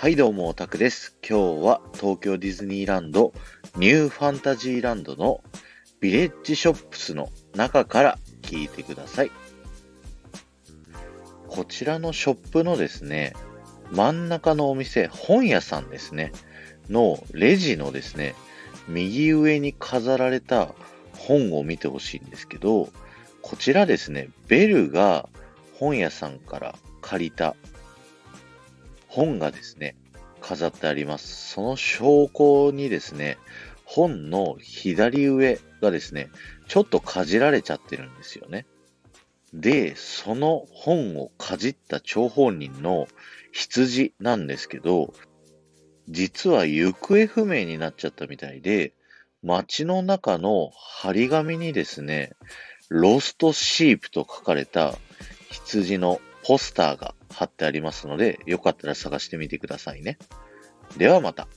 はいどうも、オタクです。今日は東京ディズニーランドニューファンタジーランドのビレッジショップスの中から聞いてください。こちらのショップのですね、真ん中のお店、本屋さんですね、のレジのですね、右上に飾られた本を見てほしいんですけど、こちらですね、ベルが本屋さんから借りた本がですね、飾ってあります。その証拠にですね、本の左上がですね、ちょっとかじられちゃってるんですよね。で、その本をかじった張本人の羊なんですけど、実は行方不明になっちゃったみたいで、街の中の張り紙にですね、ロストシープと書かれた羊のポスターが貼ってありますので、よかったら探してみてくださいね。ではまた。